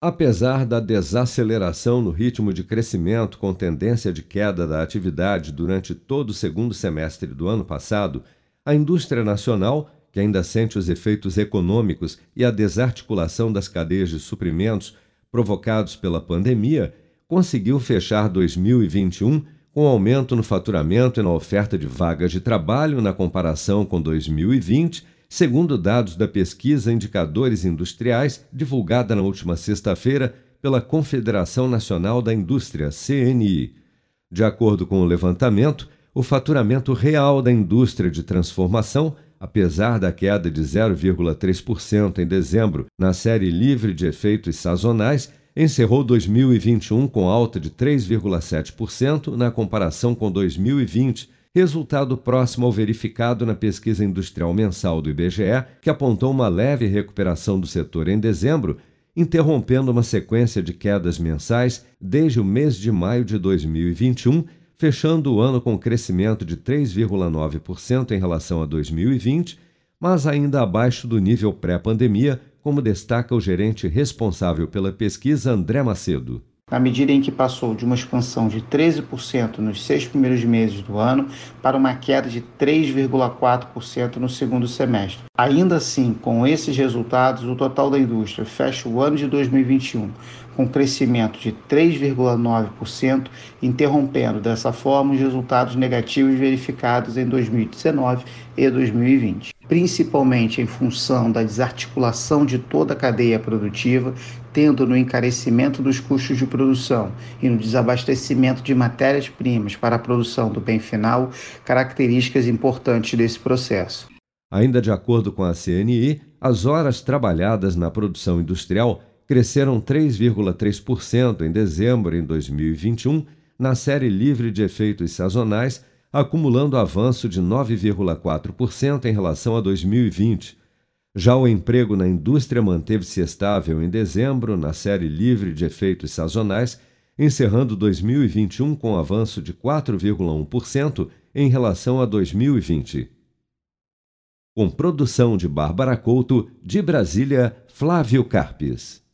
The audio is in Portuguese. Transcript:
Apesar da desaceleração no ritmo de crescimento com tendência de queda da atividade durante todo o segundo semestre do ano passado, a indústria nacional, que ainda sente os efeitos econômicos e a desarticulação das cadeias de suprimentos provocados pela pandemia, conseguiu fechar 2021 com aumento no faturamento e na oferta de vagas de trabalho na comparação com 2020 segundo dados da pesquisa Indicadores Industriais, divulgada na última sexta-feira pela Confederação Nacional da Indústria, CNI. De acordo com o levantamento, o faturamento real da indústria de transformação, apesar da queda de 0,3% em dezembro na série livre de efeitos sazonais, encerrou 2021 com alta de 3,7% na comparação com 2020 resultado próximo ao verificado na pesquisa industrial mensal do IBGE, que apontou uma leve recuperação do setor em dezembro, interrompendo uma sequência de quedas mensais desde o mês de maio de 2021, fechando o ano com crescimento de 3,9% em relação a 2020, mas ainda abaixo do nível pré-pandemia, como destaca o gerente responsável pela pesquisa André Macedo na medida em que passou de uma expansão de 13% nos seis primeiros meses do ano para uma queda de 3,4% no segundo semestre. Ainda assim, com esses resultados, o total da indústria fecha o ano de 2021 com crescimento de 3,9%, interrompendo dessa forma os resultados negativos verificados em 2019 e 2020, principalmente em função da desarticulação de toda a cadeia produtiva, tendo no encarecimento dos custos de produção e no desabastecimento de matérias-primas para a produção do bem final, características importantes desse processo. Ainda de acordo com a CNI, as horas trabalhadas na produção industrial cresceram 3,3% em dezembro em 2021 na série livre de efeitos sazonais, acumulando avanço de 9,4% em relação a 2020. Já o emprego na indústria manteve-se estável em dezembro na série livre de efeitos sazonais, encerrando 2021 com avanço de 4,1% em relação a 2020. Com produção de Bárbara Couto, de Brasília, Flávio Carpes.